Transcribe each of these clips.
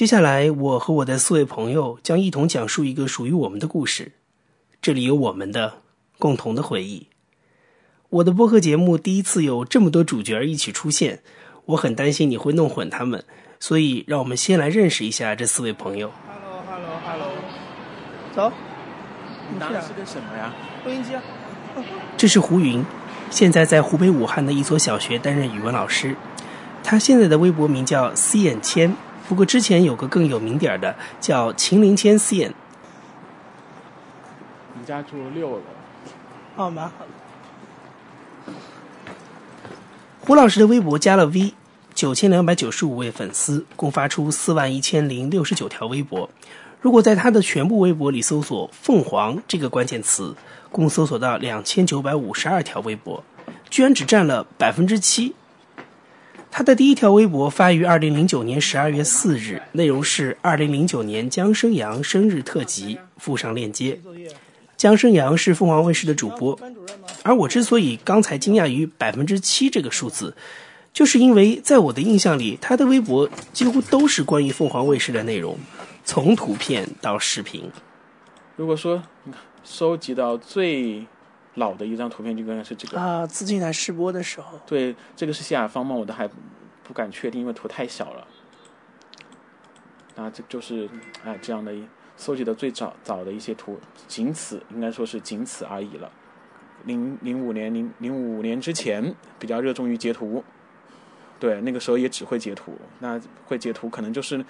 接下来，我和我的四位朋友将一同讲述一个属于我们的故事。这里有我们的共同的回忆。我的播客节目第一次有这么多主角一起出现，我很担心你会弄混他们，所以让我们先来认识一下这四位朋友。Hello，Hello，Hello，走，你拿的是个什么呀？录音机啊。这是胡云，现在在湖北武汉的一所小学担任语文老师。他现在的微博名叫 C 眼谦，不过之前有个更有名点儿的叫秦林谦 C 眼。你家住六楼。哦，蛮好的。胡老师的微博加了 V，九千两百九十五位粉丝，共发出四万一千零六十九条微博。如果在他的全部微博里搜索“凤凰”这个关键词，共搜索到两千九百五十二条微博，居然只占了百分之七。他的第一条微博发于二零零九年十二月四日，内容是二零零九年姜生阳生日特辑，附上链接。姜生阳是凤凰卫视的主播，而我之所以刚才惊讶于百分之七这个数字，就是因为在我的印象里，他的微博几乎都是关于凤凰卫视的内容，从图片到视频。如果说收集到最老的一张图片，就应该是这个啊，资金来试播的时候。对，这个是西雅方吗？我都还不敢确定，因为图太小了。那这就是哎这样的搜集的最早早的一些图，仅此应该说是仅此而已了。零零五年零零五年之前比较热衷于截图，对，那个时候也只会截图。那会截图可能就是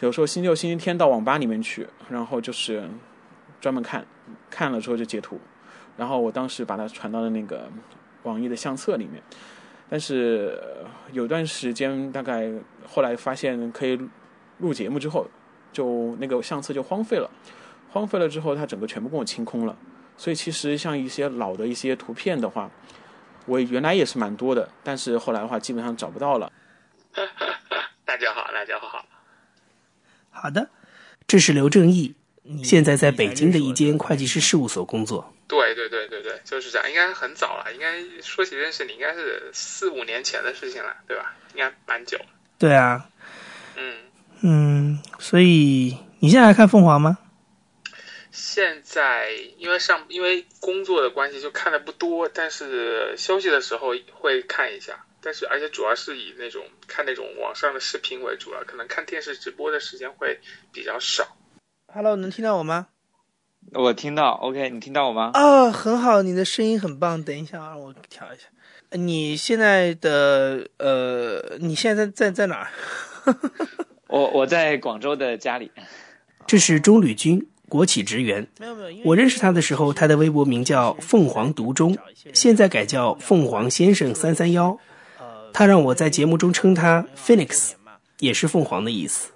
有时候星期六、星期天到网吧里面去，然后就是专门看，看了之后就截图。然后我当时把它传到了那个网易的相册里面，但是有段时间大概后来发现可以录节目之后，就那个相册就荒废了，荒废了之后它整个全部跟我清空了。所以其实像一些老的一些图片的话，我原来也是蛮多的，但是后来的话基本上找不到了。大家好，大家好。好的，这是刘正义，现在在北京的一间会计师事务所工作。对对对对对，就是这样。应该很早了，应该说起认识你，应该是四五年前的事情了，对吧？应该蛮久。对啊。嗯嗯，所以你现在还看凤凰吗？现在因为上因为工作的关系就看的不多，但是休息的时候会看一下。但是而且主要是以那种看那种网上的视频为主了，可能看电视直播的时间会比较少。Hello，能听到我吗？我听到，OK，你听到我吗？啊，很好，你的声音很棒。等一下啊，我调一下。你现在的呃，你现在在在在哪儿？我我在广州的家里。这是钟吕军，国企职员。没有没有，我认识他的时候，他的微博名叫凤凰独钟，现在改叫凤凰先生三三幺。他让我在节目中称他 Phoenix，也是凤凰的意思。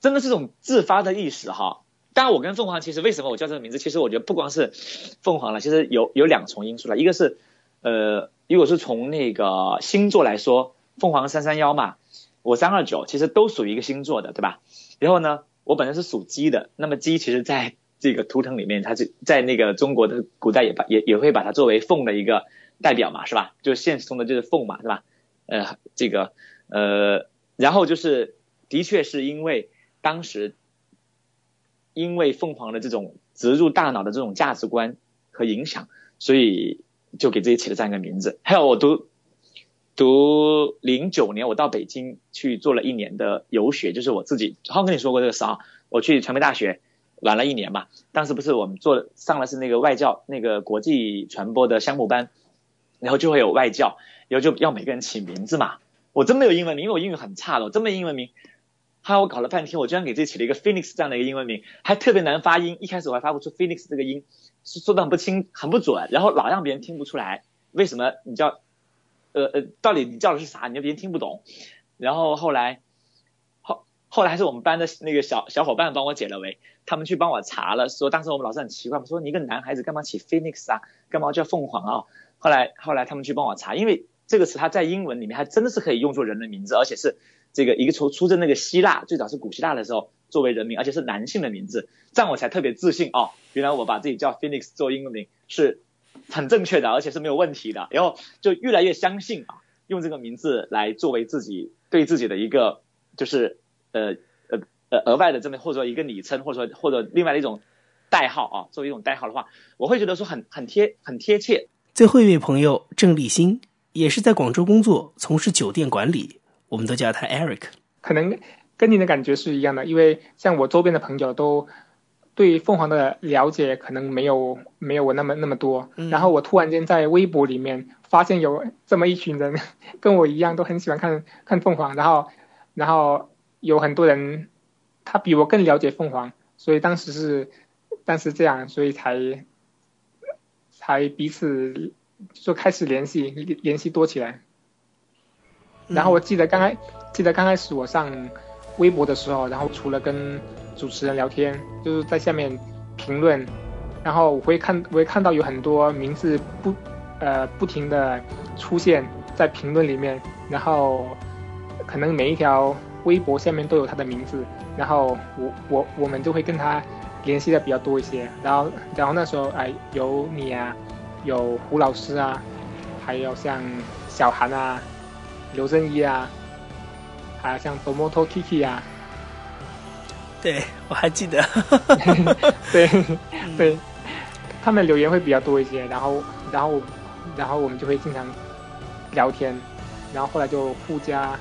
真的是种自发的意识哈。当然，我跟凤凰其实为什么我叫这个名字？其实我觉得不光是 凤凰了，其实有有两重因素了。一个是呃，如果是从那个星座来说，凤凰三三幺嘛，我三二九，其实都属于一个星座的，对吧？然后呢，我本身是属鸡的，那么鸡其实在这个图腾里面，它是在那个中国的古代也把也也会把它作为凤的一个代表嘛，是吧？就现实中的就是凤嘛，是吧？呃，这个呃，然后就是的确是因为当时因为凤凰的这种植入大脑的这种价值观和影响，所以就给自己起了这样一个名字。还有我读读零九年，我到北京去做了一年的游学，就是我自己好像跟你说过这个事啊，我去传媒大学玩了一年嘛。当时不是我们做上了是那个外教那个国际传播的项目班，然后就会有外教，然后就要每个人起名字嘛。我真没有英文名，因为我英语很差的，我真没英文名。后来我搞了半天，我居然给自己起了一个 Phoenix 这样的一个英文名，还特别难发音。一开始我还发不出 Phoenix 这个音，是说的很不清、很不准，然后老让别人听不出来。为什么你叫呃呃，到底你叫的是啥？你就别人听不懂。然后后来后后来还是我们班的那个小小伙伴帮我解了围，他们去帮我查了，说当时我们老师很奇怪，说你一个男孩子干嘛起 Phoenix 啊？干嘛叫凤凰啊？后来后来他们去帮我查，因为这个词它在英文里面还真的是可以用作人的名字，而且是。这个一个出出自那个希腊，最早是古希腊的时候作为人名，而且是男性的名字，这样我才特别自信哦。原来我把自己叫 Phoenix 做英文名是很正确的，而且是没有问题的。然后就越来越相信啊，用这个名字来作为自己对自己的一个就是呃呃呃额外的这么或者说一个昵称，或者说或者另外的一种代号啊，作为一种代号的话，我会觉得说很很贴很贴切。最后一位朋友郑立新也是在广州工作，从事酒店管理，我们都叫他 Eric。可能跟你的感觉是一样的，因为像我周边的朋友都对凤凰的了解可能没有没有我那么那么多。然后我突然间在微博里面发现有这么一群人跟我一样都很喜欢看看凤凰，然后然后有很多人他比我更了解凤凰，所以当时是当时这样，所以才才彼此就开始联系联系多起来。然后我记得刚开记得刚开始我上微博的时候，然后除了跟主持人聊天，就是在下面评论，然后我会看我会看到有很多名字不呃不停的出现在评论里面，然后可能每一条微博下面都有他的名字，然后我我我们就会跟他联系的比较多一些，然后然后那时候哎有你啊，有胡老师啊，还有像小韩啊。刘正一啊，还有像 Tomoto Kiki 啊，对我还记得，对对，他们留言会比较多一些，然后然后然后我们就会经常聊天，然后后来就互加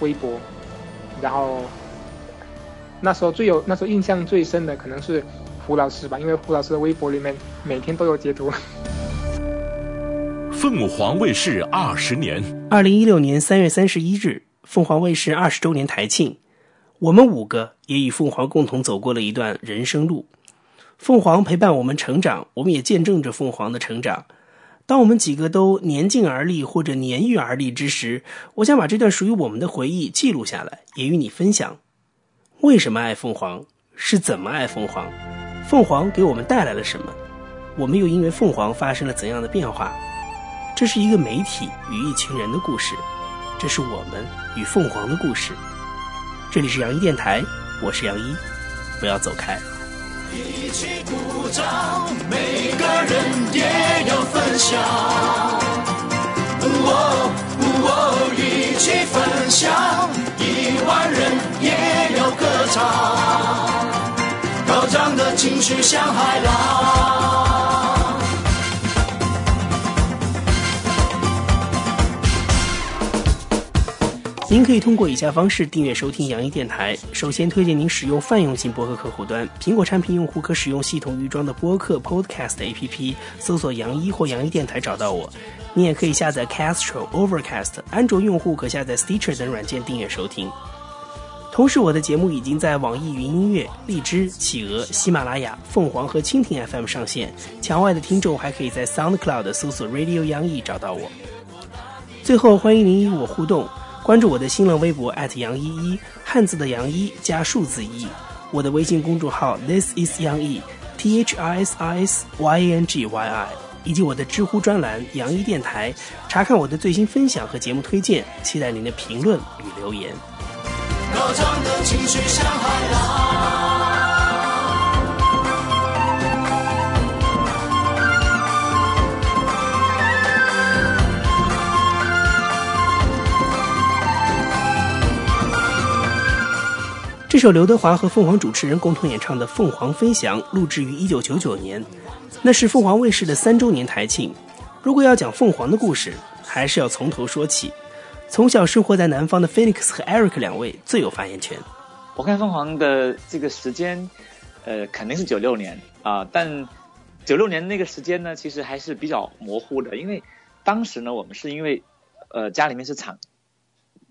微博，然后那时候最有那时候印象最深的可能是胡老师吧，因为胡老师的微博里面每天都有截图。凤凰卫视二十年，二零一六年三月三十一日，凤凰卫视二十周年台庆，我们五个也与凤凰共同走过了一段人生路。凤凰陪伴我们成长，我们也见证着凤凰的成长。当我们几个都年近而立或者年逾而立之时，我想把这段属于我们的回忆记录下来，也与你分享。为什么爱凤凰？是怎么爱凤凰？凤凰给我们带来了什么？我们又因为凤凰发生了怎样的变化？这是一个媒体与一群人的故事，这是我们与凤凰的故事。这里是杨一电台，我是杨一，不要走开。一起鼓掌，每个人也要分享。哦哦，一起分享，一万人也要歌唱，高涨的情绪像海浪。您可以通过以下方式订阅收听杨一电台。首先推荐您使用泛用型播客客户端，苹果产品用户可使用系统预装的播客 Podcast APP，搜索“杨一”或“杨一电台”找到我。你也可以下载 Castro、Overcast，安卓用户可下载 Stitcher 等软件订阅收听。同时，我的节目已经在网易云音乐、荔枝、企鹅、喜马拉雅、凤凰和蜻蜓 FM 上线。墙外的听众还可以在 SoundCloud 搜索 Radio 杨一找到我。最后，欢迎您与我互动。关注我的新浪微博杨一一，汉字的杨一加数字一，我的微信公众号 This is 杨一 T H I S I S Y A N G Y I，以及我的知乎专栏杨一电台，查看我的最新分享和节目推荐，期待您的评论与留言。高涨的情绪像海浪。这首刘德华和凤凰主持人共同演唱的《凤凰飞翔》录制于1999年，那是凤凰卫视的三周年台庆。如果要讲凤凰的故事，还是要从头说起。从小生活在南方的 Phoenix 和 Eric 两位最有发言权。我看凤凰的这个时间，呃，肯定是九六年啊，但九六年那个时间呢，其实还是比较模糊的，因为当时呢，我们是因为呃家里面是厂。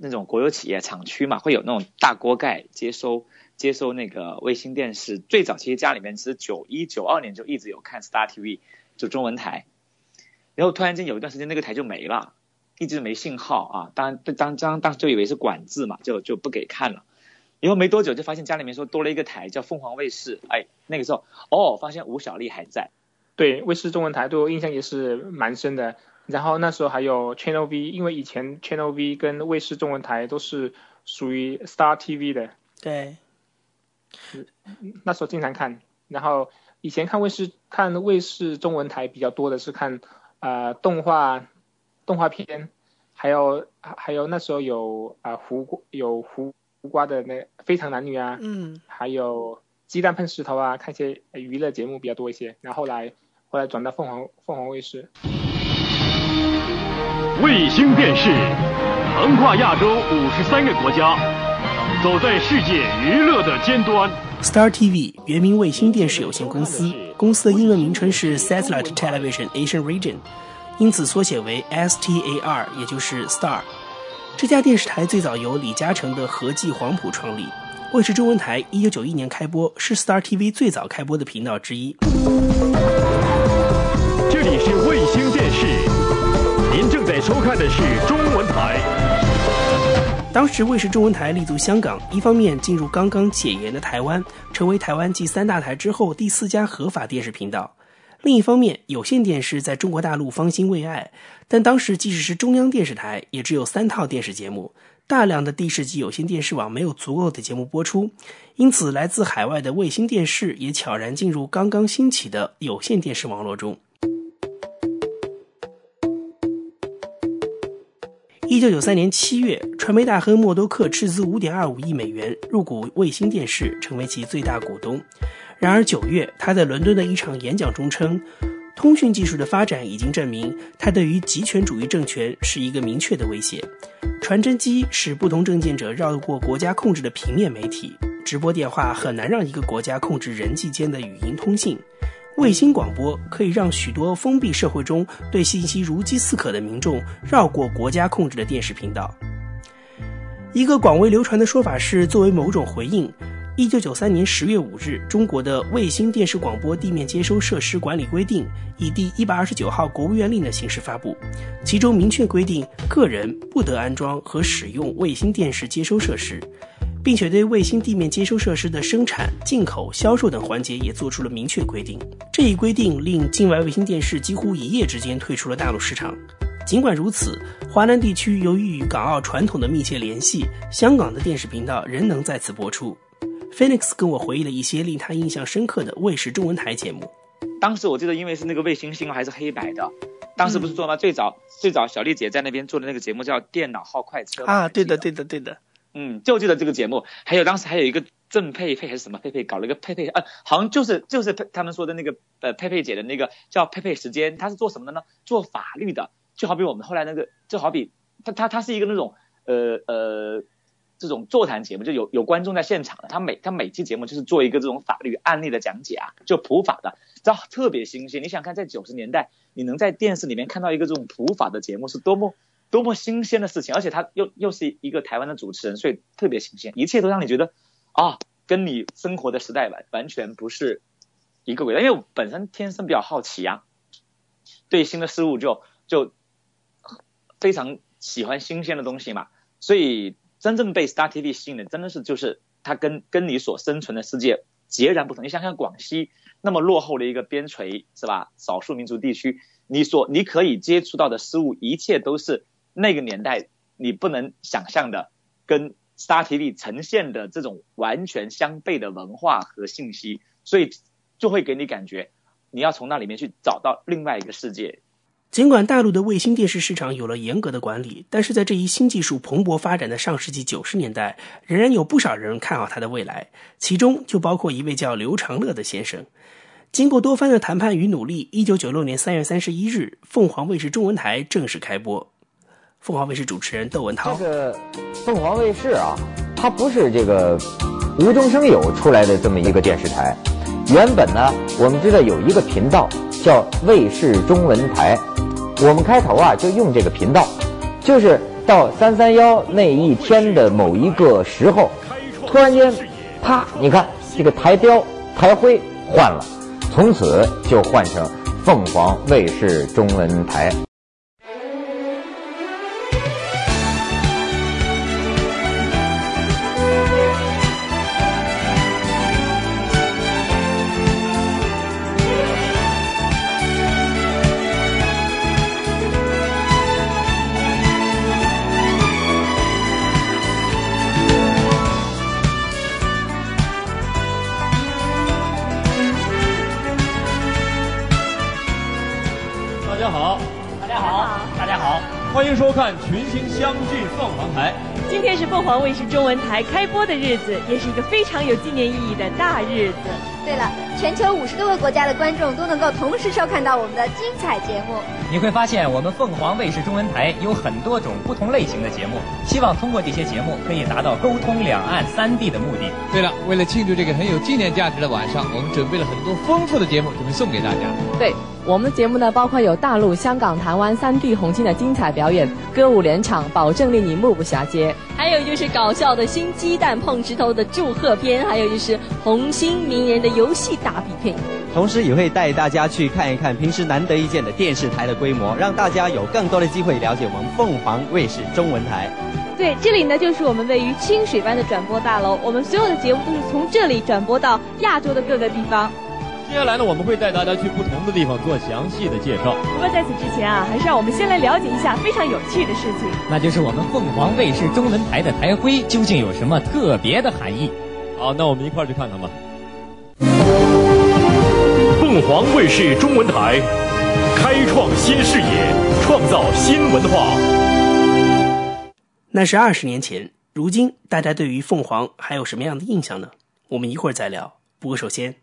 那种国有企业厂区嘛，会有那种大锅盖接收接收那个卫星电视。最早其实家里面其实九一九二年就一直有看 Star TV，就中文台。然后突然间有一段时间那个台就没了，一直没信号啊。当然当当当时就以为是管制嘛，就就不给看了。然后没多久就发现家里面说多了一个台叫凤凰卫视，哎，那个时候哦，发现吴小莉还在。对，卫视中文台对我印象也是蛮深的。然后那时候还有 Channel V，因为以前 Channel V 跟卫视中文台都是属于 Star TV 的。对。那时候经常看，然后以前看卫视看卫视中文台比较多的是看呃动画动画片，还有还有那时候有啊胡有胡胡瓜的那《非常男女》啊，嗯，还有鸡蛋碰石头啊，看一些呃娱乐节目比较多一些。然后后来后来转到凤凰凤凰卫视。卫星电视横跨亚洲五十三个国家，走在世界娱乐的尖端。Star TV 原名卫星电视有限公司，公司的英文名称是 Satellite Television Asian Region，因此缩写为 STAR，也就是 Star。这家电视台最早由李嘉诚的合记黄埔创立。卫视中文台一九九一年开播，是 Star TV 最早开播的频道之一。这里是卫星电视，收看的是中文台。当时卫视中文台立足香港，一方面进入刚刚解严的台湾，成为台湾继三大台之后第四家合法电视频道；另一方面，有线电视在中国大陆方兴未艾，但当时即使是中央电视台，也只有三套电视节目，大量的地市级有线电视网没有足够的节目播出，因此来自海外的卫星电视也悄然进入刚刚兴起的有线电视网络中。一九九三年七月，传媒大亨默多克斥资五点二五亿美元入股卫星电视，成为其最大股东。然而九月，他在伦敦的一场演讲中称，通讯技术的发展已经证明，它对于极权主义政权是一个明确的威胁。传真机使不同政见者绕过国家控制的平面媒体，直播电话很难让一个国家控制人际间的语音通信。卫星广播可以让许多封闭社会中对信息如饥似渴的民众绕过国家控制的电视频道。一个广为流传的说法是，作为某种回应，一九九三年十月五日，中国的《卫星电视广播地面接收设施管理规定》以第一百二十九号国务院令的形式发布，其中明确规定，个人不得安装和使用卫星电视接收设施。并且对卫星地面接收设施的生产、进口、销售等环节也做出了明确规定。这一规定令境外卫星电视几乎一夜之间退出了大陆市场。尽管如此，华南地区由于与港澳传统的密切联系，香港的电视频道仍能在此播出。Phoenix 跟我回忆了一些令他印象深刻的卫视中文台节目。当时我记得，因为是那个卫星信号还是黑白的，当时不是做吗？最早最早小丽姐在那边做的那个节目叫《电脑号快车》啊，对的，对的，对的。嗯，就记得这个节目，还有当时还有一个郑佩佩还是什么佩佩搞了一个佩佩，呃，好像就是就是他们说的那个呃佩佩姐的那个叫佩佩时间，她是做什么的呢？做法律的，就好比我们后来那个，就好比她她她是一个那种呃呃这种座谈节目，就有有观众在现场的，她每她每期节目就是做一个这种法律案例的讲解啊，就普法的，这特别新鲜。你想看在九十年代，你能在电视里面看到一个这种普法的节目是多么。多么新鲜的事情，而且他又又是一个台湾的主持人，所以特别新鲜，一切都让你觉得啊，跟你生活的时代完完全不是一个轨道。因为我本身天生比较好奇啊，对新的事物就就非常喜欢新鲜的东西嘛，所以真正被 Star TV 吸引的，真的是就是它跟跟你所生存的世界截然不同。你想想广西那么落后的一个边陲是吧？少数民族地区，你所你可以接触到的事物，一切都是。那个年代你不能想象的，跟 Star TV 呈现的这种完全相悖的文化和信息，所以就会给你感觉，你要从那里面去找到另外一个世界。尽管大陆的卫星电视市场有了严格的管理，但是在这一新技术蓬勃发展的上世纪九十年代，仍然有不少人看好它的未来，其中就包括一位叫刘长乐的先生。经过多番的谈判与努力，一九九六年三月三十一日，凤凰卫视中文台正式开播。凤凰卫视主持人窦文涛，这个凤凰卫视啊，它不是这个无中生有出来的这么一个电视台。原本呢，我们知道有一个频道叫卫视中文台，我们开头啊就用这个频道，就是到三三幺那一天的某一个时候，突然间，啪，你看这个台标台徽换了，从此就换成凤凰卫视中文台。迎收看群星相聚凤凰台，今天是凤凰卫视中文台开播的日子，也是一个非常有纪念意义的大日子。对了，全球五十多个国家的观众都能够同时收看到我们的精彩节目。你会发现，我们凤凰卫视中文台有很多种不同类型的节目，希望通过这些节目可以达到沟通两岸三地的目的。对了，为了庆祝这个很有纪念价值的晚上，我们准备了很多丰富的节目，准备送给大家。对。我们的节目呢，包括有大陆、香港、台湾三地红星的精彩表演，歌舞连场，保证令你目不暇接。还有就是搞笑的新鸡蛋碰石头的祝贺片，还有就是红星名人的游戏大比拼。同时也会带大家去看一看平时难得一见的电视台的规模，让大家有更多的机会了解我们凤凰卫视中文台。对，这里呢就是我们位于清水湾的转播大楼，我们所有的节目都是从这里转播到亚洲的各个地方。接下来呢，我们会带大家去不同的地方做详细的介绍。不过在此之前啊，还是让我们先来了解一下非常有趣的事情，那就是我们凤凰卫视中文台的台徽究竟有什么特别的含义。好，那我们一块儿去看看吧。凤凰卫视中文台，开创新视野，创造新文化。那是二十年前，如今大家对于凤凰还有什么样的印象呢？我们一会儿再聊。不过首先。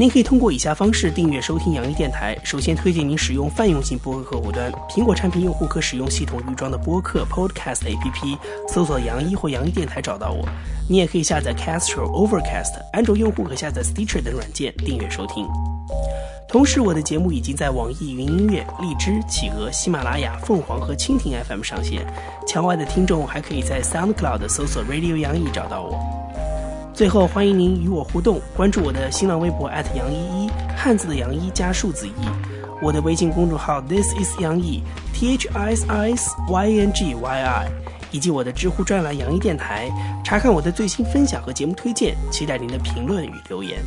您可以通过以下方式订阅收听杨一电台。首先推荐您使用泛用型播客客户端，苹果产品用户可使用系统预装的播客 Podcast APP，搜索杨一或杨一电台找到我。你也可以下载 Castro、Overcast，安卓用户可下载 Stitcher 等软件订阅收听。同时，我的节目已经在网易云音乐、荔枝、企鹅、喜马拉雅、凤凰和蜻蜓 FM 上线。墙外的听众还可以在 SoundCloud 搜索 Radio 杨一找到我。最后，欢迎您与我互动，关注我的新浪微博杨依依，汉字的杨一加数字一，我的微信公众号 This is 杨一 T H I S I S Y N G Y I，以及我的知乎专栏杨一电台，查看我的最新分享和节目推荐，期待您的评论与留言。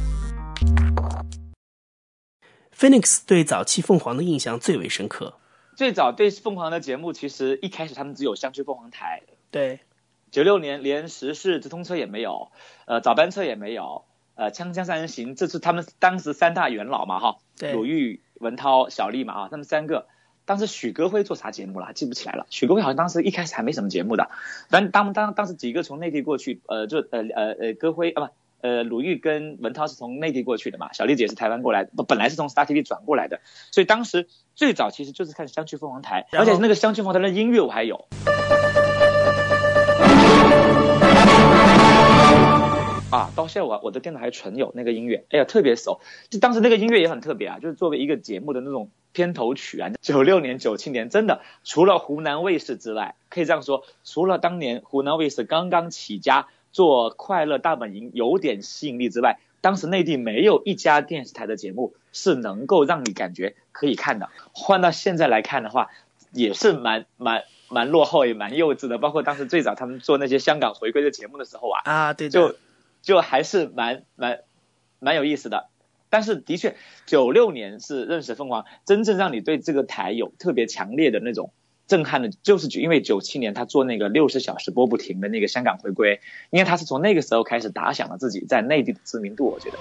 Phoenix 对早期凤凰的印象最为深刻。最早对凤凰的节目，其实一开始他们只有相聚凤凰台。对。九六年连时事直通车也没有，呃，早班车也没有，呃，锵锵三人行，这是他们当时三大元老嘛，哈，鲁豫、文涛、小丽嘛，啊，他们三个。当时许戈辉做啥节目了？记不起来了。许戈辉好像当时一开始还没什么节目的，反正当当当时几个从内地过去，呃，就呃呃呃，戈辉啊不，呃，鲁豫跟文涛是从内地过去的嘛，小丽姐是台湾过来，不本来是从 Star TV 转过来的，所以当时最早其实就是看相聚凤凰台，而且那个相聚凤凰台的音乐我还有。啊，到现在我我的电脑还存有那个音乐，哎呀，特别熟。就当时那个音乐也很特别啊，就是作为一个节目的那种片头曲啊。九六年、九七年，真的除了湖南卫视之外，可以这样说，除了当年湖南卫视刚刚起家做《快乐大本营》有点吸引力之外，当时内地没有一家电视台的节目是能够让你感觉可以看的。换到现在来看的话，也是蛮蛮蛮落后也蛮幼稚的。包括当时最早他们做那些香港回归的节目的时候啊，啊，对，就。就还是蛮蛮蛮有意思的，但是的确，九六年是认识凤凰，真正让你对这个台有特别强烈的那种震撼的，就是因为九七年他做那个六十小时播不停的那个香港回归，因为他是从那个时候开始打响了自己在内地的知名度，我觉得。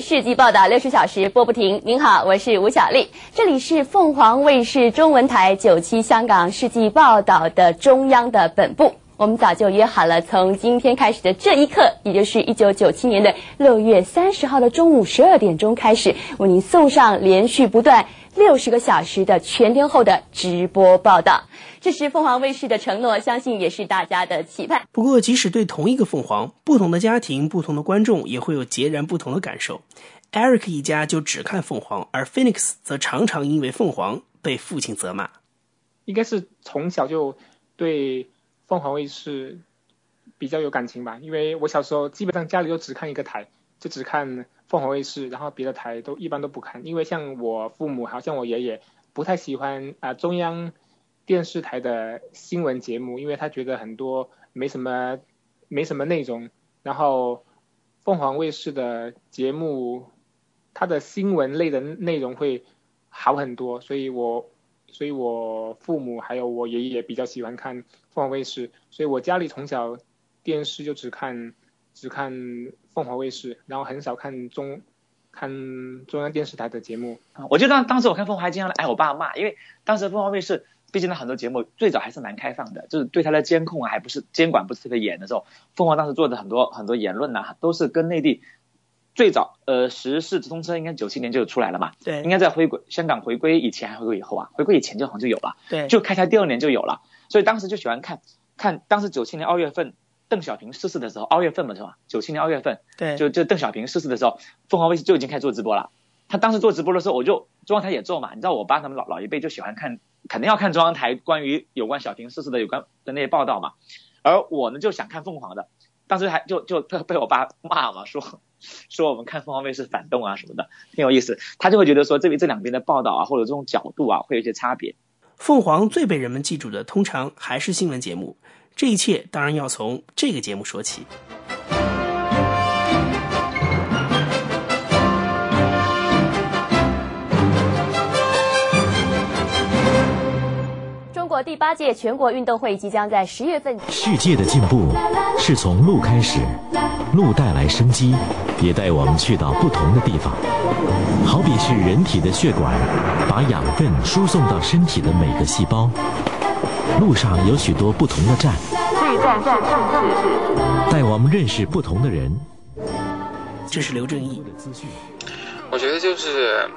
世纪报道六十小时播不停。您好，我是吴小丽，这里是凤凰卫视中文台九七香港世纪报道的中央的本部。我们早就约好了，从今天开始的这一刻，也就是一九九七年的六月三十号的中午十二点钟开始，为您送上连续不断六十个小时的全天候的直播报道。这是凤凰卫视的承诺，相信也是大家的期盼。不过，即使对同一个凤凰，不同的家庭、不同的观众也会有截然不同的感受。Eric 一家就只看凤凰，而 Phoenix 则常常因为凤凰被父亲责骂。应该是从小就对。凤凰卫视比较有感情吧，因为我小时候基本上家里就只看一个台，就只看凤凰卫视，然后别的台都一般都不看，因为像我父母，好像我爷爷不太喜欢啊中央电视台的新闻节目，因为他觉得很多没什么没什么内容，然后凤凰卫视的节目。它的新闻类的内容会好很多，所以我所以我父母还有我爷爷比较喜欢看凤凰卫视，所以我家里从小电视就只看只看凤凰卫视，然后很少看中看中央电视台的节目。我记得当当时我看凤凰还经常挨我爸骂，因为当时凤凰卫视毕竟它很多节目最早还是蛮开放的，就是对它的监控啊还不是监管不是特别严的时候，凤凰当时做的很多很多言论呐、都是跟内地最早呃时事直通车应该九七年就出来了嘛，对应该在回归香港回归以前还回归以后啊，回归以前就好像就有了，对就开台第二年就有了，所以当时就喜欢看看当时九七年二月份邓小平逝世的时候，二月份嘛是吧？九七年二月份，对就就邓小平逝世的时候，凤凰卫视就已经开始做直播了。他当时做直播的时候，我就中央台也做嘛，你知道我爸他们老老一辈就喜欢看，肯定要看中央台关于有关小平逝世的有关的那些报道嘛，而我呢就想看凤凰的，当时还就就被被我爸骂嘛，说 说我们看凤凰卫视反动啊什么的，挺有意思。他就会觉得说这边这两边的报道啊或者这种角度啊会有一些差别。凤凰最被人们记住的，通常还是新闻节目。这一切当然要从这个节目说起。中国第八届全国运动会即将在十月份。世界的进步是从路开始，路带来生机，也带我们去到不同的地方。好比是人体的血管，把养分输送到身体的每个细胞。路上有许多不同的站，带我们认识不同的人。这是刘正义。我觉得就是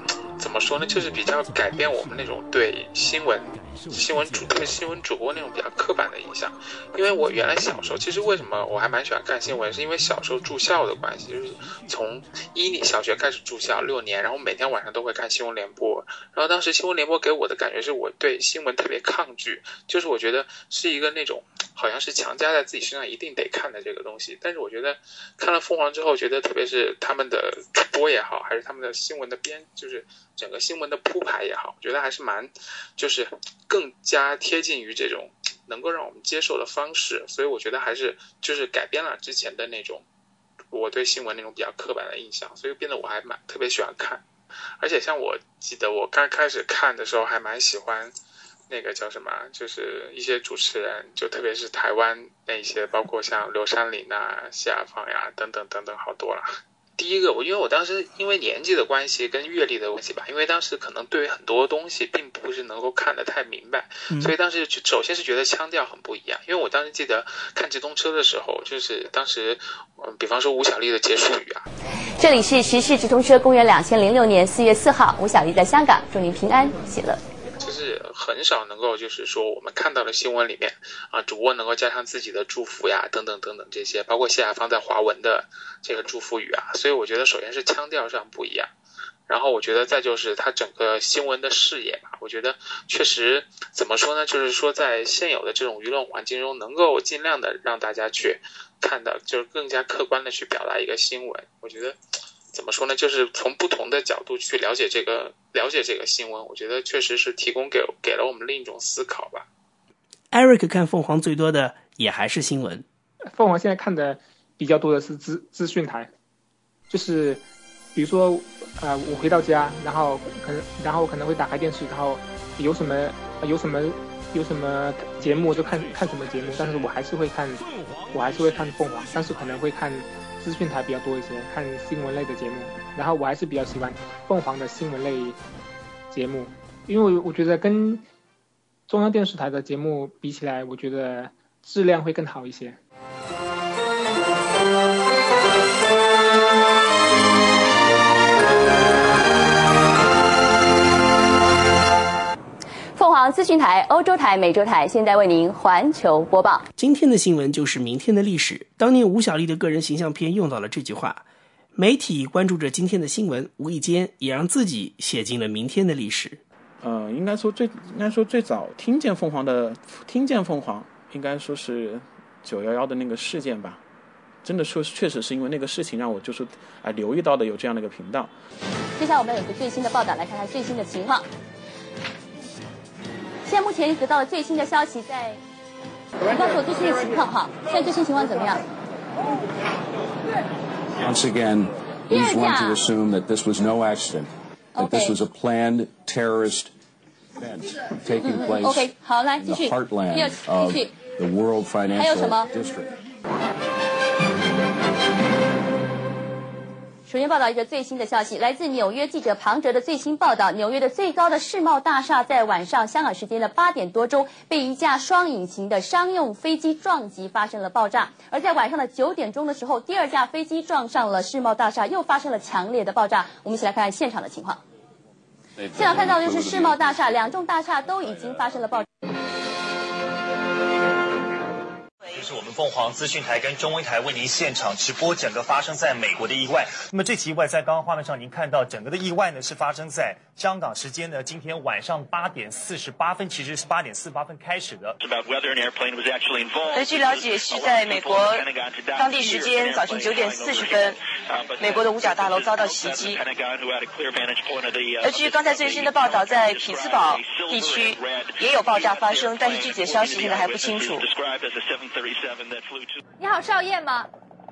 怎么说呢，就是比较改变我们那种对新闻、新闻主特别是新闻主播那种比较刻板的印象。因为我原来小时候，其实为什么我还蛮喜欢看新闻，是因为小时候住校的关系，就是从一年小学开始住校六年，然后每天晚上都会看新闻联播。然后当时新闻联播给我的感觉是我对新闻特别抗拒，就是我觉得是一个那种好像是强加在自己身上一定得看的这个东西。但是我觉得看了凤凰之后，觉得特别是他们的主播也好，还是他们的新闻的编，就是整个新闻的铺排也好，我觉得还是蛮，就是更加贴近于这种能够让我们接受的方式。所以我觉得还是就是改变了之前的那种我对新闻那种比较刻板的印象，所以变得我还蛮特别喜欢看。而且像我记得我刚开始看的时候，还蛮喜欢那个叫什么，就是一些主持人，就特别是台湾那些，包括像刘山林啊、谢亚芳呀等等等等，好多了。第一个，我因为我当时因为年纪的关系跟阅历的关系吧，因为当时可能对于很多东西并不是能够看得太明白，嗯所以当时就首先是觉得腔调很不一样。因为我当时记得看直通车的时候，就是当时，嗯，比方说吴小莉的结束语啊，这里是时事直通车，公元两千零六年四月四号，吴小莉在香港，祝您平安喜乐。就是很少能够就是说我们看到的新闻里面啊，主播能够加上自己的祝福呀，等等等等这些，包括谢亚芳在华文的这个祝福语啊，所以我觉得首先是腔调上不一样，然后我觉得再就是它整个新闻的视野吧，我觉得确实怎么说呢，就是说在现有的这种舆论环境中，能够尽量的让大家去看到，就是更加客观的去表达一个新闻，我觉得。怎么说呢？就是从不同的角度去了解这个了解这个新闻，我觉得确实是提供给给了我们另一种思考吧。Eric 看凤凰最多的也还是新闻。凤凰现在看的比较多的是资资讯台，就是比如说呃，我回到家，然后可能然后可能会打开电视，然后有什么有什么有什么节目就看看什么节目，但是我还是会看，我还是会看凤凰，但是可能会看。资讯台比较多一些，看新闻类的节目，然后我还是比较喜欢凤凰的新闻类节目，因为我觉得跟中央电视台的节目比起来，我觉得质量会更好一些。资讯台、欧洲台、美洲台现在为您环球播报。今天的新闻就是明天的历史。当年吴小莉的个人形象片用到了这句话，媒体关注着今天的新闻，无意间也让自己写进了明天的历史。呃，应该说最应该说最早听见凤凰的听见凤凰，应该说是九幺幺的那个事件吧。真的说确实是因为那个事情让我就是啊、呃、留意到的有这样的一个频道。接下来我们有个最新的报道，来看看最新的情况。现在目前得到了最新的消息，在告诉我最新的情况哈。现在最新情况怎么样？ Once again, least want to assume that this was no accident, that this was a planned terrorist event taking place OK，好，来 in 继 the 续， heartland 继 of 续。 the World 还有什 Financial 么 District. 首先报道一个最新的消息，来自纽约记者庞哲的最新报道：纽约的最高的世贸大厦在晚上香港时间的八点多钟，被一架双引擎的商用飞机撞击，发生了爆炸。而在晚上的九点钟的时候，第二架飞机撞上了世贸大厦，又发生了强烈的爆炸。我们一起来看看现场的情况。现场看到的就是世贸大厦，两栋大厦都已经发生了爆炸。这是我们凤凰资讯台跟中文台为您现场直播整个发生在美国的意外。那么这起意外在刚刚画面上您看到，整个的意外呢是发生在香港时间呢今天晚上八点四十八分，其实是八点四十八分开始的。而据了解，是在美国当地时间早晨九点四十分，美国的五角大楼遭到袭击。而据刚才最新的报道，在匹兹堡地区也有爆炸发生，但是具体的消息现在还不清楚。你好，邵燕吗？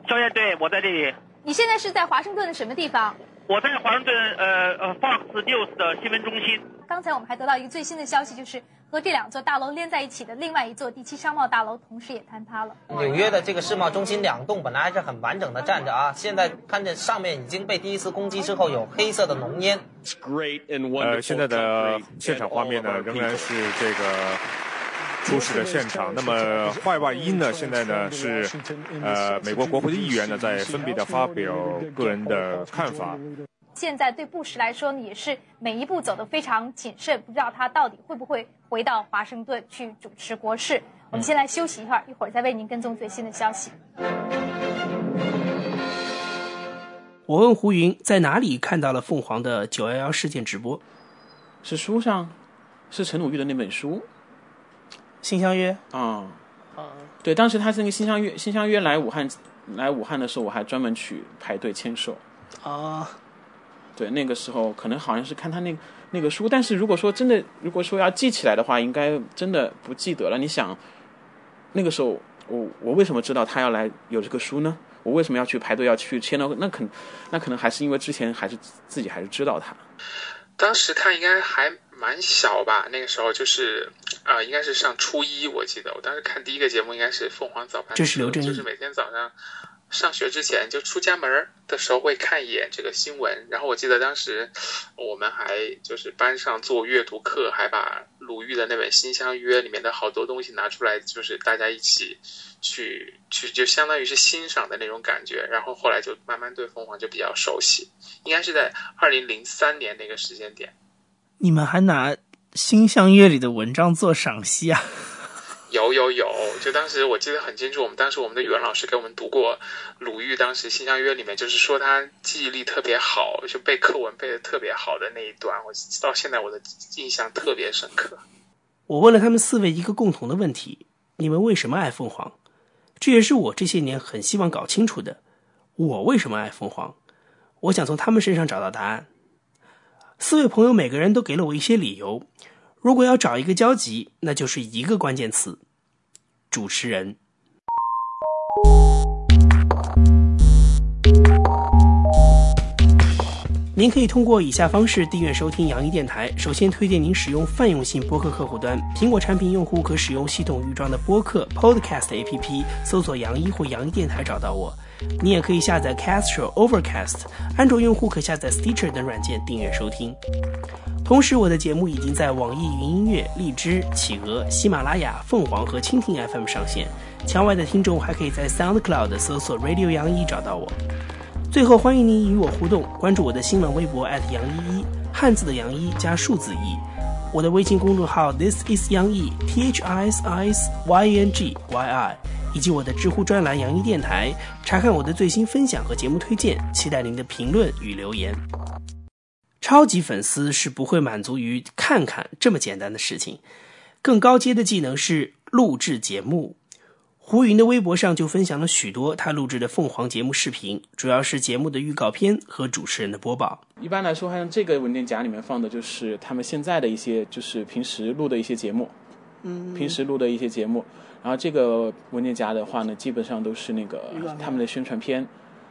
邵燕，对我在这里。你现在是在华盛顿的什么地方？我在华盛顿呃呃 Fox News 的新闻中心。刚才我们还得到一个最新的消息，就是和这两座大楼连在一起的另外一座第七商贸大楼，同时也坍塌了。纽约的这个世贸中心两栋本来还是很完整的站着啊，现在看见上面已经被第一次攻击之后有黑色的浓烟。呃，现在的现场画面呢，仍然是这个。出事的现场。那么坏外因呢？现在呢是，呃，美国国会的议员呢在分别的发表个人的看法。现在对布什来说呢，也是每一步走得非常谨慎，不知道他到底会不会回到华盛顿去主持国事。我们先来休息一会儿，一会儿再为您跟踪最新的消息。我问胡云在哪里看到了凤凰的九幺幺事件直播？是书上，是陈鲁豫的那本书。新相约啊，对，当时他是那个新相约，新相约来武汉，来武汉的时候，我还专门去排队签售。啊，对，那个时候可能好像是看他那那个书，但是如果说真的，如果说要记起来的话，应该真的不记得了。你想，那个时候我我为什么知道他要来有这个书呢？我为什么要去排队要去签呢？那可那可能还是因为之前还是自己还是知道他。当时他应该还蛮小吧，那个时候就是啊、呃，应该是上初一，我记得我当时看第一个节目应该是凤凰早班，这是刘震就是每天早上上学之前就出家门的时候会看一眼这个新闻，然后我记得当时我们还就是班上做阅读课，还把鲁豫的那本《新相约》里面的好多东西拿出来，就是大家一起去去就相当于是欣赏的那种感觉，然后后来就慢慢对凤凰就比较熟悉，应该是在二零零三年那个时间点。你们还拿《新相约》里的文章做赏析啊？有有有，就当时我记得很清楚，我们当时我们的语文老师给我们读过鲁豫当时《新相约》里面，就是说他记忆力特别好，就背课文背的特别好的那一段，我到现在我的印象特别深刻。我问了他们四位一个共同的问题：你们为什么爱凤凰？这也是我这些年很希望搞清楚的。我为什么爱凤凰？我想从他们身上找到答案。四位朋友每个人都给了我一些理由。如果要找一个交集，那就是一个关键词：主持人。您可以通过以下方式订阅收听杨一电台。首先推荐您使用泛用性播客客户端，苹果产品用户可使用系统预装的播客 Podcast APP，搜索“杨一”或“杨一电台”找到我。你也可以下载 Castro、Overcast，安卓用户可下载 Stitcher 等软件订阅收听。同时，我的节目已经在网易云音乐、荔枝、企鹅、喜马拉雅、凤凰和蜻蜓 FM 上线。墙外的听众还可以在 SoundCloud 搜索 Radio 杨一找到我。最后，欢迎您与我互动，关注我的新浪微博杨一一，汉字的杨一加数字一。我的微信公众号 This is 杨一 T H I S I S Y N G Y I，以及我的知乎专栏杨一电台，查看我的最新分享和节目推荐，期待您的评论与留言。超级粉丝是不会满足于看看这么简单的事情，更高阶的技能是录制节目。胡云的微博上就分享了许多他录制的凤凰节目视频，主要是节目的预告片和主持人的播报。一般来说，好像这个文件夹里面放的就是他们现在的一些，就是平时录的一些节目，嗯，平时录的一些节目。然后这个文件夹的话呢，基本上都是那个他们的宣传片。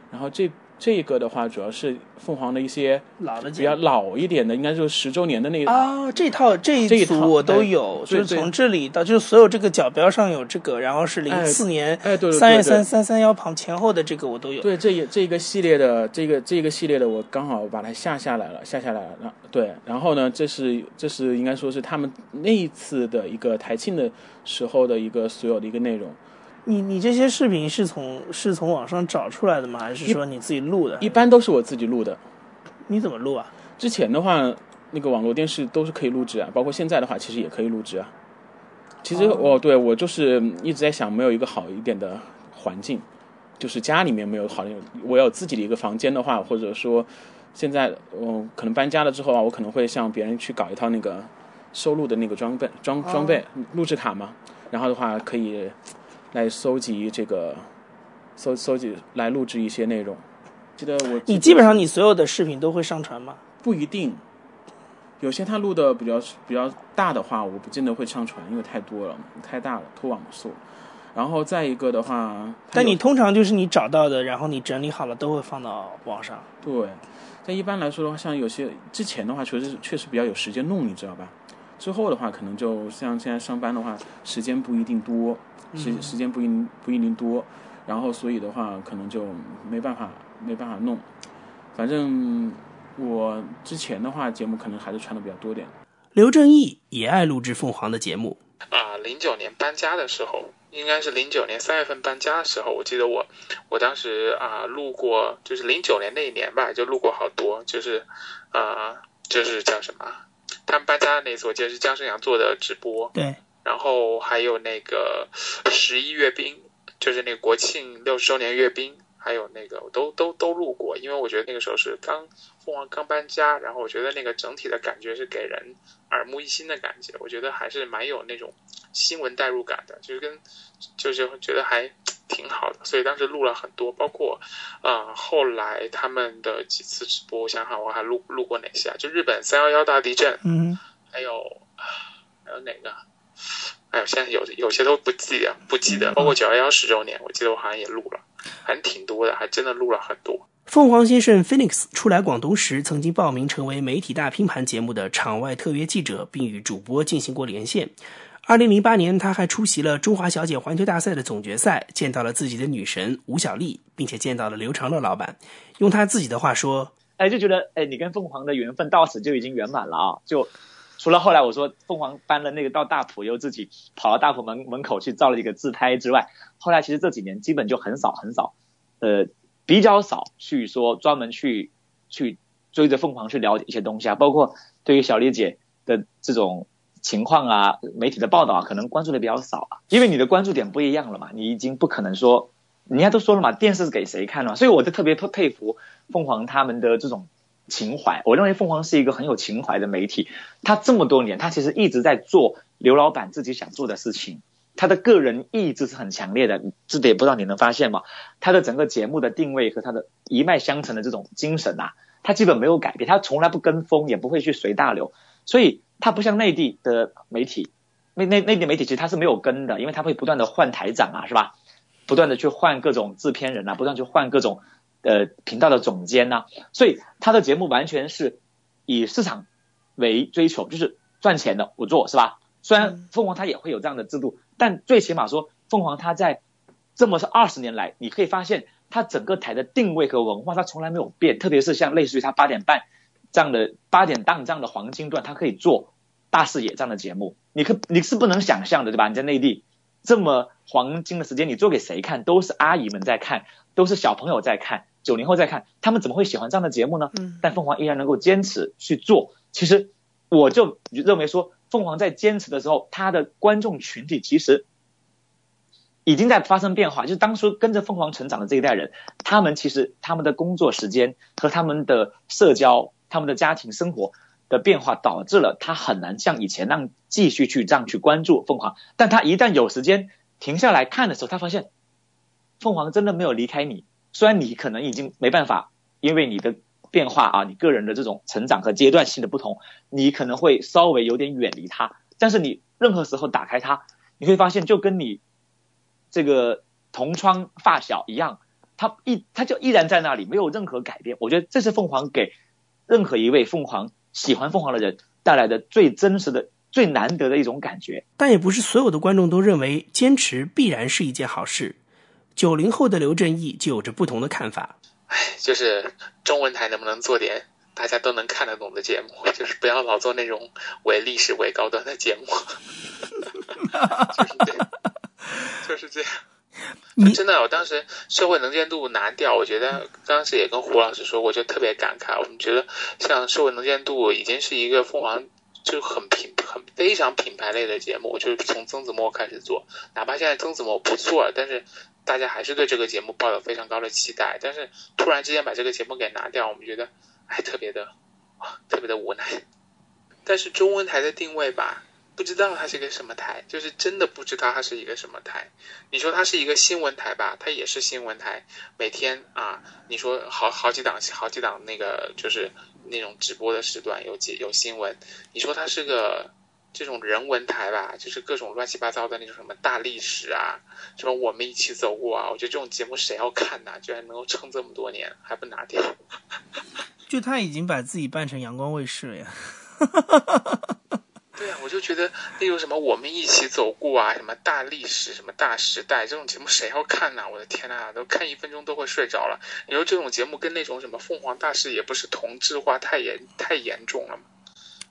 然后这这个的话，主要是凤凰的一些老的比较老一点的，应该就是十周年的那啊，这套这这一套组我都有，就是从这里到就是所有这个角标上有这个，然后是零四年哎对三月对三三三幺旁前后的这个我都有。对，这一这个系列的这个这个系列的，我刚好把它下下来了，下下来了。然对，然后呢，这是这是应该说是他们那一次的一个台庆的时候的一个所有的一个内容。你你这些视频是从是从网上找出来的吗？还是说你自己录的？一般都是我自己录的。你怎么录啊？之前的话，那个网络电视都是可以录制啊，包括现在的话，其实也可以录制啊。其实我、对我就是一直在想，没有一个好一点的环境，就是家里面没有好点，我有自己的一个房间的话，或者说现在我、可能搬家了之后啊，我可能会向别人去搞一套那个收录的那个装备装装备录制卡嘛，然后的话可以来搜集这个搜搜集来录制一些内容。记得我你基本上你所有的视频都会上传吗？不一定，有些他录的比较比较大的话，我不见得会上传，因为太多了，太大了，拖网速。然后再一个的话，但你通常就是你找到的，然后你整理好了都会放到网上。对，但一般来说的话，像有些之前的话，确实确实比较有时间弄，你知道吧？之后的话，可能就像现在上班的话，时间不一定多，时嗯时间不一定不一定多，然后所以的话，可能就没办法没办法弄。反正我之前的话，节目可能还是传的比较多点。刘正义也爱录制凤凰的节目，啊，零九年搬家的时候，应该是零九年三月份搬家的时候，我记得我我当时啊录过，就是零九年那一年吧，就录过好多，就是啊就是叫什么，他们搬家的那次，我记得是姜胜阳做的直播，对，然后还有那个十一阅兵，就是那个国庆六十周年阅兵，还有那个我都都都录过，因为我觉得那个时候是刚凤凰刚搬家，然后我觉得那个整体的感觉是给人耳目一新的感觉，我觉得还是蛮有那种新闻代入感的，就是跟就是觉得还挺好的，所以当时录了很多，包括呃后来他们的几次直播，我想想我还录录过哪些啊？就日本三幺幺大地震，嗯，还有还有哪个？哎呦，现在有有些都不记得，不记得。包括九幺幺十周年，我记得我好像也录了，还挺多的，还真的录了很多。凤凰先生 Phoenix 初来广东时，曾经报名成为媒体大拼盘节目的场外特约记者，并与主播进行过连线。二零零八年，他还出席了中华小姐环球大赛的总决赛，见到了自己的女神吴小莉，并且见到了刘长乐老板。用他自己的话说，哎，就觉得哎，你跟凤凰的缘分到此就已经圆满了啊！就除了后来我说凤凰搬了那个到大埔，又自己跑到大埔门门口去照了一个自拍之外，后来其实这几年基本就很少很少，呃，比较少去说专门去去追着凤凰去了解一些东西啊，包括对于小丽姐的这种情况啊，媒体的报道啊，可能关注的比较少啊，因为你的关注点不一样了嘛，你已经不可能说，人家都说了嘛，电视给谁看了，所以我就特别佩佩服凤凰他们的这种情怀。我认为凤凰是一个很有情怀的媒体，他这么多年，他其实一直在做刘老板自己想做的事情。他的个人意志是很强烈的，这点不知道你能发现吗？他的整个节目的定位和他的一脉相承的这种精神啊，他基本没有改变，他从来不跟风，也不会去随大流，所以他不像内地的媒体，内内内地媒体其实他是没有跟的，因为他会不断的换台长啊，是吧？不断的去换各种制片人啊，不断去换各种呃频道的总监呐、所以他的节目完全是以市场为追求，就是赚钱的我做是吧？虽然凤凰它也会有这样的制度，但最起码说凤凰它在这么是二十年来，你可以发现它整个台的定位和文化它从来没有变，特别是像类似于它八点半这样的八点档这样的黄金段，它可以做大视野这样的节目，你可你是不能想象的对吧？你在内地这么黄金的时间，你做给谁看？都是阿姨们在看，都是小朋友在看，九零后在看，他们怎么会喜欢这样的节目呢？但凤凰依然能够坚持去做。其实我就认为说，凤凰在坚持的时候，它的观众群体其实已经在发生变化。就是当初跟着凤凰成长的这一代人，他们其实他们的工作时间和他们的社交、他们的家庭生活的变化，导致了他很难像以前那样继续去这样去关注凤凰。但他一旦有时间停下来看的时候，他发现凤凰真的没有离开你。虽然你可能已经没办法，因为你的变化啊，你个人的这种成长和阶段性的不同，你可能会稍微有点远离他。但是你任何时候打开它，你会发现就跟你这个同窗发小一样，他一他就依然在那里，没有任何改变。我觉得这是凤凰给任何一位凤凰喜欢凤凰的人带来的最真实的、最难得的一种感觉。但也不是所有的观众都认为坚持必然是一件好事。九零后的刘振义就有着不同的看法。唉，就是中文台能不能做点大家都能看得懂的节目？就是不要老做那种伪历史、伪高端的节目。就是这样，就是这样。真的，我当时社会能见度拿掉，我觉得当时也跟胡老师说，我就特别感慨。我们觉得像社会能见度已经是一个凤凰就很品、很非常品牌类的节目，就是从曾子墨开始做，哪怕现在曾子墨不错，但是大家还是对这个节目抱有非常高的期待。但是突然之间把这个节目给拿掉，我们觉得哎，特别的，特别的无奈。但是中文台的定位吧。不知道它是个什么台，就是真的不知道它是一个什么台。你说它是一个新闻台吧，它也是新闻台，每天啊，你说好好几档好几档那个就是那种直播的时段有几有新闻。你说它是个这种人文台吧，就是各种乱七八糟的那种什么大历史啊，什么我们一起走过啊，我觉得这种节目谁要看呐？居然能够撑这么多年还不拿掉，就他已经把自己办成阳光卫视了呀。对啊，我就觉得那种什么我们一起走过啊，什么大历史，什么大时代这种节目谁要看呐？我的天呐，都看一分钟都会睡着了。你说这种节目跟那种什么凤凰大师也不是同质化太严太严重了吗？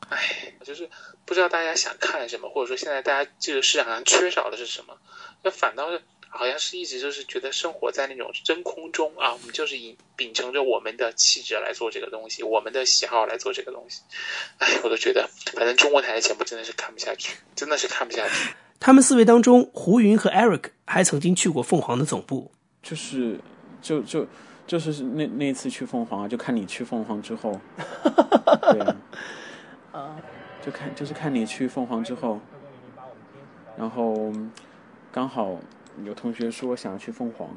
哎，就是不知道大家想看什么，或者说现在大家这个市场上缺少的是什么？那反倒是。好像是一直就是觉得生活在那种真空中啊，我们就是以秉承着我们的气质来做这个东西，我们的喜好来做这个东西。哎，我都觉得，反正中国台的节目真的是看不下去，真的是看不下去。他们四位当中，胡云和 Eric 还曾经去过凤凰的总部，就是就就就是那那一次去凤凰，就看你去凤凰之后，对啊，就看就是看你去凤凰之后，然后刚好。有同学说想要去凤凰，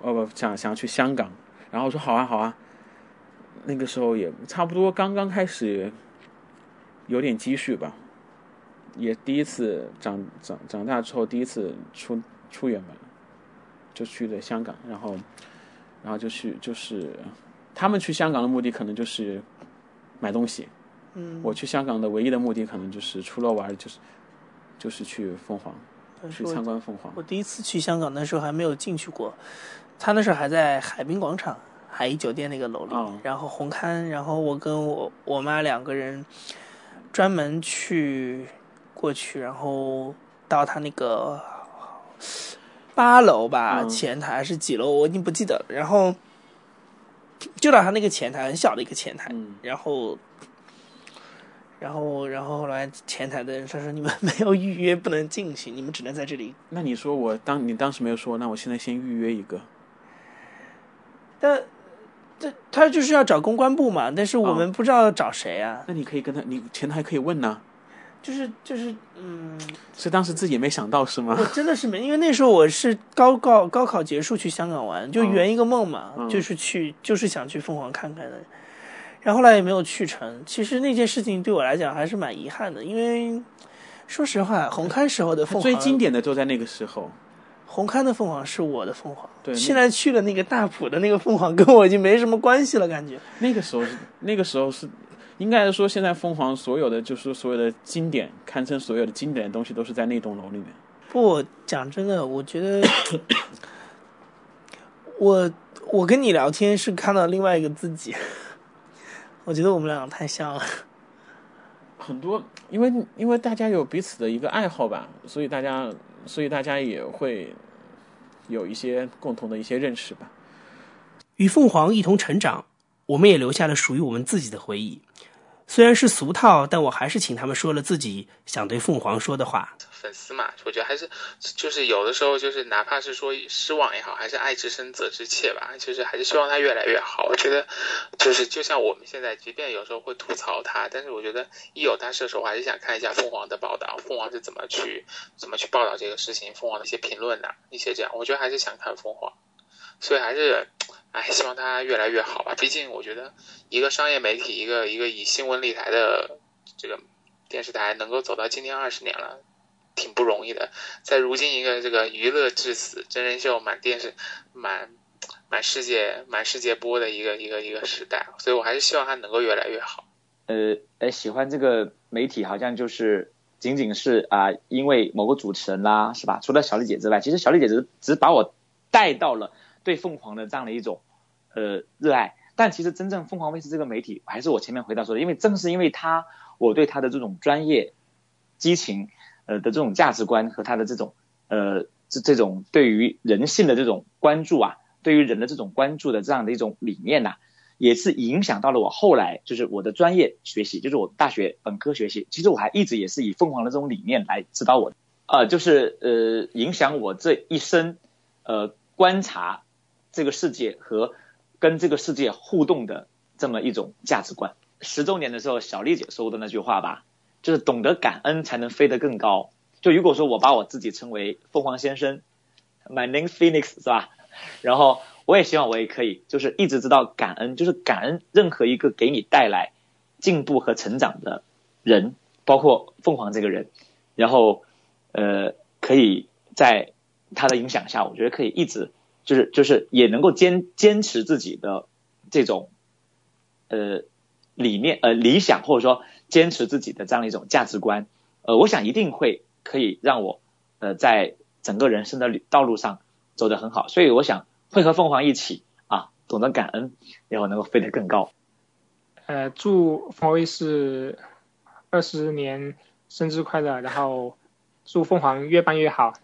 哦不，想想要去香港，然后我说好啊好啊。那个时候也差不多刚刚开始，有点积蓄吧，也第一次长长长大之后第一次出出远门，就去了香港，然后然后就去就是他们去香港的目的可能就是买东西，嗯，我去香港的唯一的目的可能就是除了玩就是就是去凤凰。去参观凤凰。我第一次去香港那时候还没有进去过，他那时候还在海滨广场海怡酒店那个楼里，然后红磡，然后我跟我我妈两个人专门去过去，然后到他那个八楼吧前台是几楼我已经不记得了，然后就到他那个前台很小的一个前台，然后。然后，然后后来前台的人说说你们没有预约不能进去，你们只能在这里。那你说我当你当时没有说，那我现在先预约一个。但这他就是要找公关部嘛，但是我们不知道找谁啊。那你可以跟他，你前台可以问呢。就是就是嗯。是当时自己也没想到是吗？我真的是没，因为那时候我是高高高考结束去香港玩，就圆一个梦嘛，就是去就是想去凤凰看看的。然后来也没有去成。其实那件事情对我来讲还是蛮遗憾的，因为说实话，红磡时候的凤凰最经典的就在那个时候。红磡的凤凰是我的凤凰，对。现在去了那个大埔的那个凤凰，跟我已经没什么关系了，感觉。那个时候是那个时候是，应该是说现在凤凰所有的就是所有的经典，堪称所有的经典的东西都是在那栋楼里面。不讲真的，我觉得 我我跟你聊天是看到另外一个自己。我觉得我们两个太像了，很多，因为因为大家有彼此的一个爱好吧，所以大家所以大家也会有一些共同的一些认识吧。与凤凰一同成长，我们也留下了属于我们自己的回忆。虽然是俗套，但我还是请他们说了自己想对凤凰说的话。粉丝嘛，我觉得还是就是有的时候就是哪怕是说失望也好，还是爱之深责之切吧，就是还是希望他越来越好。我觉得就是就像我们现在，即便有时候会吐槽他，但是我觉得一有他事的时候，我还是想看一下凤凰的报道，凤凰是怎么去怎么去报道这个事情，凤凰的一些评论呐，一些这样，我觉得还是想看凤凰。所以还是，哎，希望它越来越好吧。毕竟我觉得一个商业媒体，一个一个以新闻立台的这个电视台，能够走到今天二十年了，挺不容易的。在如今一个这个娱乐至死、真人秀满电视、满满世界满世界播的一个一个一个时代，所以我还是希望它能够越来越好。呃，哎，喜欢这个媒体好像就是仅仅是啊，因为某个主持人啦，是吧？除了小丽姐之外，其实小丽姐只只把我带到了对凤凰的这样的一种呃热爱。但其实真正凤凰卫视这个媒体，还是我前面回答说的，因为正是因为他，我对他的这种专业、激情呃的这种价值观和他的这种呃这这种对于人性的这种关注啊，对于人的这种关注的这样的一种理念呐。也是影响到了我后来，就是我的专业学习，就是我大学本科学习。其实我还一直也是以凤凰的这种理念来指导我，呃，就是呃影响我这一生，呃观察这个世界和跟这个世界互动的这么一种价值观。十周年的时候，小丽姐说的那句话吧，就是懂得感恩才能飞得更高。就如果说我把我自己称为凤凰先生，My name Phoenix 是吧？然后。我也希望我也可以，就是一直知道感恩，就是感恩任何一个给你带来进步和成长的人，包括凤凰这个人，然后呃，可以在他的影响下，我觉得可以一直就是就是也能够坚坚持自己的这种呃理念呃理想，或者说坚持自己的这样一种价值观，呃，我想一定会可以让我呃在整个人生的道路上走得很好，所以我想。会和凤凰一起啊，懂得感恩，然后能够飞得更高。呃，祝凤凰卫视二十年生日快乐，然后祝凤凰越办越好，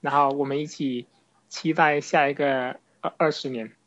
然后我们一起期待下一个二二十年。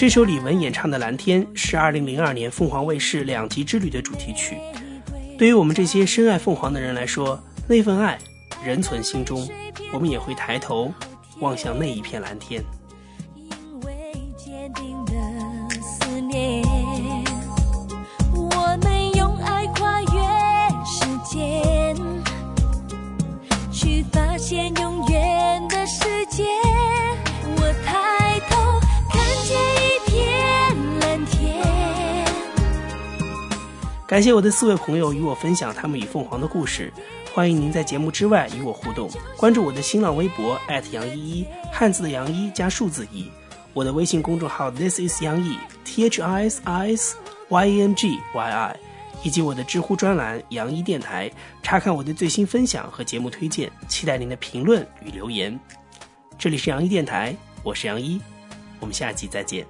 这首李玟演唱的《蓝天》是2002年凤凰卫视两极之旅的主题曲。对于我们这些深爱凤凰的人来说，那份爱仍存心中，我们也会抬头望向那一片蓝天。感谢我的四位朋友与我分享他们与凤凰的故事。欢迎您在节目之外与我互动，关注我的新浪微博杨依依，汉字的杨一加数字一，我的微信公众号 This is 杨一 T H I S I S Y E N G Y I，以及我的知乎专栏杨一电台，查看我的最新分享和节目推荐。期待您的评论与留言。这里是杨一电台，我是杨一，我们下期再见。